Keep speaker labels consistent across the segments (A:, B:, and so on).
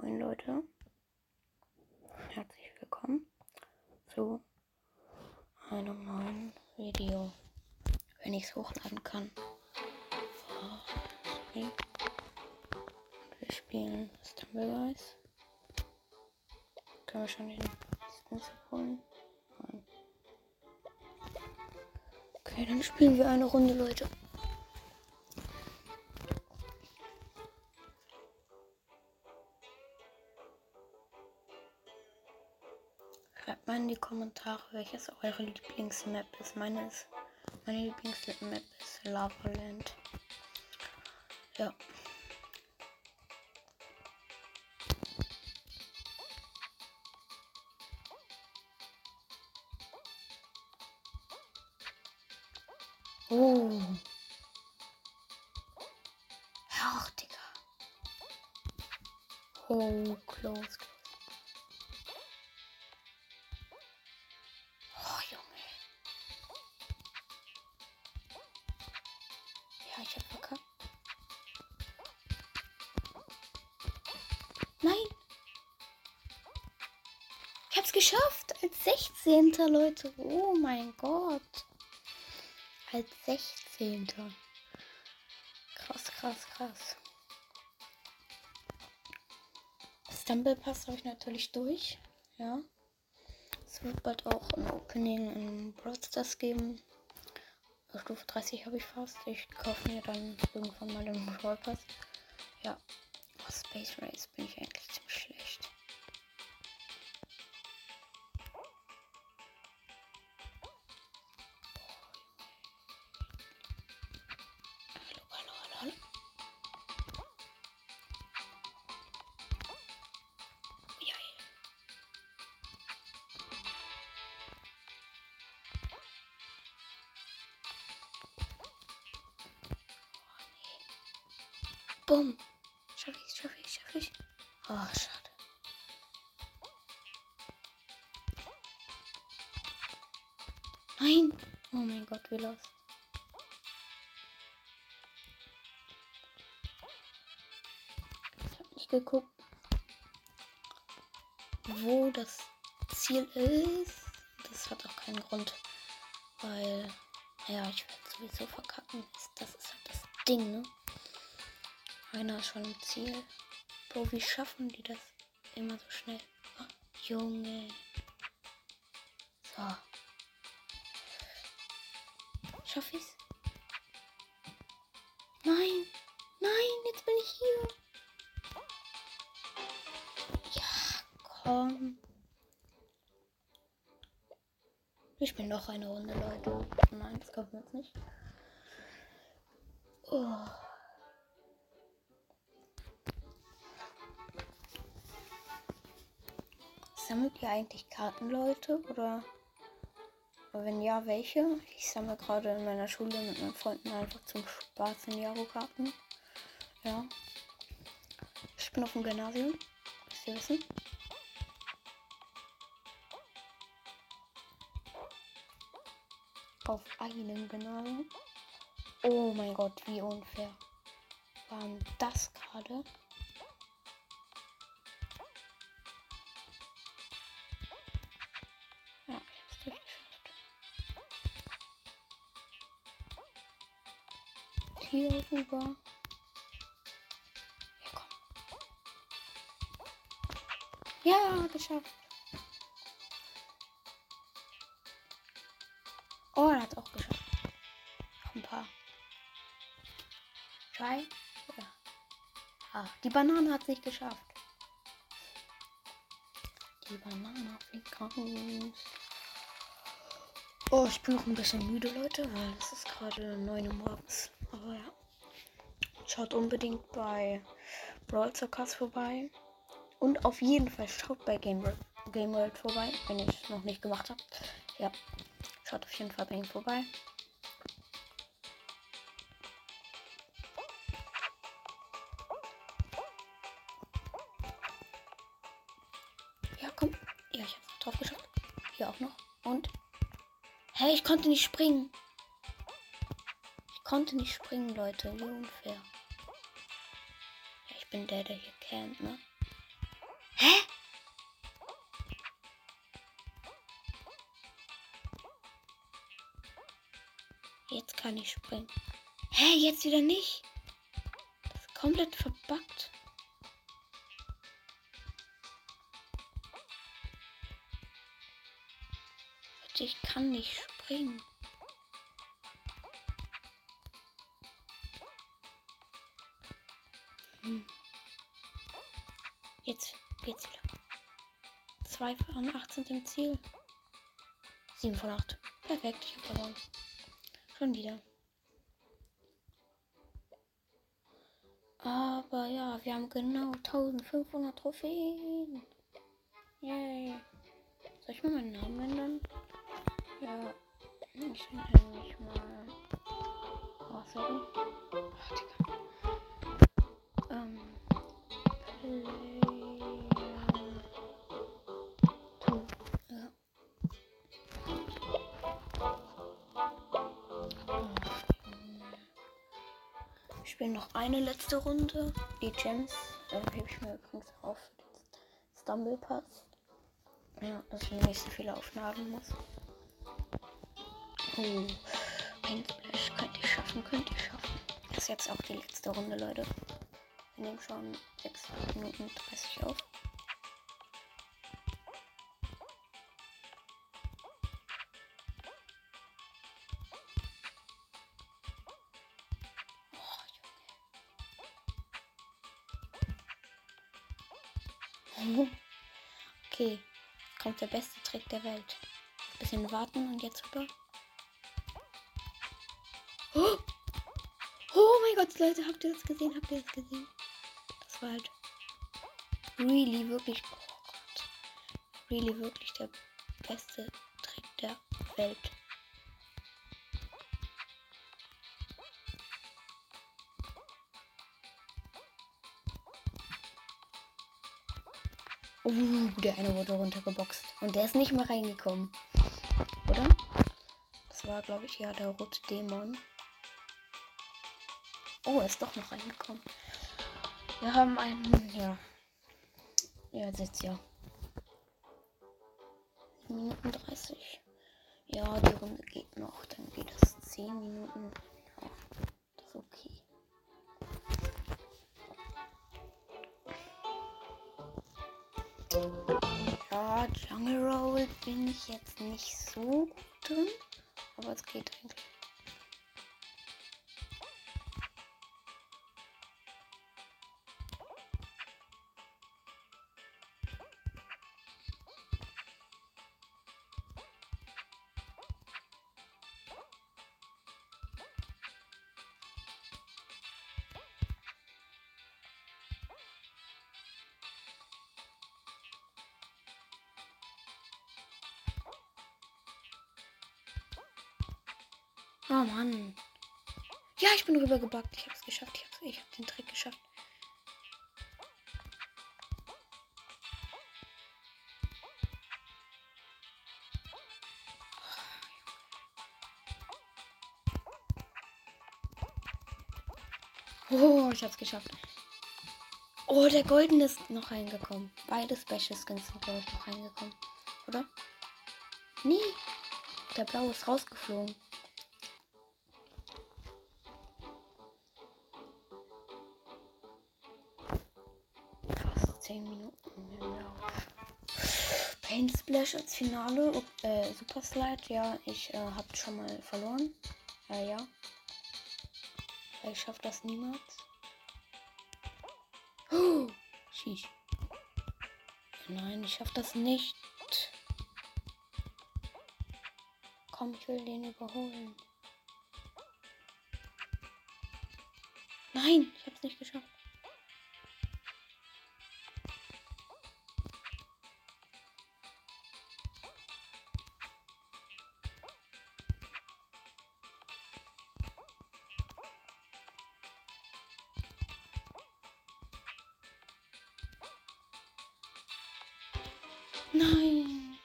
A: Moin Leute. Herzlich willkommen zu einem neuen Video. Wenn ich es hochladen kann. Wir spielen Stumble Guys. Können wir schon den nächsten holen? Nein. Okay, dann spielen wir eine Runde, Leute. Die Kommentare, welches eure Lieblingsmap ist. Meine ist meine Lieblingsmap ist Lavaland. Ja. Oh. Ach, Digga. Oh, close. Nein. Ich hab's geschafft. Als 16. Leute. Oh mein Gott. Als 16. Krass, krass, krass. Stumble Pass habe ich natürlich durch. Ja. Es wird bald auch ein Opening in Brawl geben. Stufe 30 habe ich fast. Ich kaufe mir dann irgendwann mal den Brawl Pass. Ja. Space Race bin ich eigentlich ziemlich schlecht. Hallo, hallo, hallo, hallo. Bumm. Oh, schade. Nein. Oh mein Gott, wie los. Ich hab nicht geguckt, wo das Ziel ist. Das hat auch keinen Grund, weil, ja, ich werde sowieso verkacken. Das ist halt das Ding, ne? Einer ist schon im Ziel. Bro, wie schaffen die das immer so schnell? Oh, Junge. So. Schaff ich's? Nein. Nein, jetzt bin ich hier. Ja, komm. Ich bin noch eine Runde, Leute. Nein, das kommt jetzt nicht. Oh. Sammelt ihr eigentlich Karten, Leute? Oder wenn ja, welche? Ich sammle gerade in meiner Schule mit meinen Freunden einfach zum Spaß in Jaro-Karten. Ja. Ich bin auf dem Gymnasium. Müsst ihr wissen. Auf einem Gymnasium. Oh mein Gott, wie unfair. War denn das gerade? Hier rüber. Ja, geschafft. Oh, er hat auch geschafft. Noch ein paar. Drei. Ja. Ah, die Banane hat nicht geschafft. Die Banane fliegt raus. Oh, ich bin noch ein bisschen müde, Leute, weil es ist gerade 9 Uhr morgens. Aber ja. Schaut unbedingt bei Brawl Circus vorbei. Und auf jeden Fall schaut bei Game World, Game World vorbei, wenn ich es noch nicht gemacht habe. Ja. Schaut auf jeden Fall bei ihm vorbei. Ja, komm. Ja, ich hab's drauf geschafft. Hier auch noch. Und. Hey, ich konnte nicht springen. Konnte nicht springen, Leute. Wie unfair. Ich bin der, der hier campt, ne? Hä? Jetzt kann ich springen. Hä, jetzt wieder nicht? Das ist komplett verbuggt. Ich kann nicht springen. Jetzt geht's wieder. 2 von 18 im Ziel. 7 von 8. Perfekt, ich habe gewonnen. Schon wieder. Aber ja, wir haben genau 1500 Trophäen. Yay. Soll ich mal meinen Namen ändern? Ja, ich nenne mich mal. Oh, sorry. Ach, Ich spiele noch eine letzte Runde. Die Gems äh, hebe ich mir übrigens auf den Stumble Pass. Ja, dass ich nicht so viele aufladen muss. Oh, Paint Splash könnt ihr schaffen, könnt ihr schaffen. Das ist jetzt auch die letzte Runde, Leute. Wir nehmen schon 6 Minuten 30 auf. Okay, kommt der beste Trick der Welt. Bisschen warten und jetzt rüber. Oh! oh mein Gott, Leute, habt ihr das gesehen? Habt ihr das gesehen? Das war halt really wirklich. Oh Gott. Really wirklich der beste Trick der Welt. Uh, der eine wurde runtergeboxt. Und der ist nicht mehr reingekommen. Oder? Das war, glaube ich, ja der rote Dämon. Oh, er ist doch noch reingekommen. Wir haben einen, ja. Ja, sitzt ja. Minuten 30. Ja, die Runde geht noch. Dann geht es 10 Minuten. Ja, das ist okay. Ja, Jungle Roll bin ich jetzt nicht so gut drin, aber es geht eigentlich. Oh Mann. Ja, ich bin rübergebackt. Ich hab's geschafft. Ich hab's, ich hab den Trick geschafft. Oh, ich hab's geschafft. Oh, der Golden ist noch reingekommen. Beide Special Skins sind, glaube ich, noch reingekommen. Oder? Nee. Der blaue ist rausgeflogen. 10 Minuten Lauf. Paint Splash als Finale. Äh, Super Slide. Ja, ich äh, hab schon mal verloren. Äh, ja. Ich schaff das niemals. Oh. Nein, ich schaff das nicht. Komm, ich will den überholen. Nein, ich hab's nicht geschafft. Nein.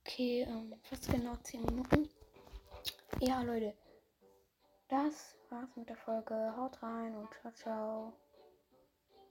A: Okay, ähm, fast genau 10 Minuten. Ja, Leute. Das war's mit der Folge. Haut rein und ciao, ciao.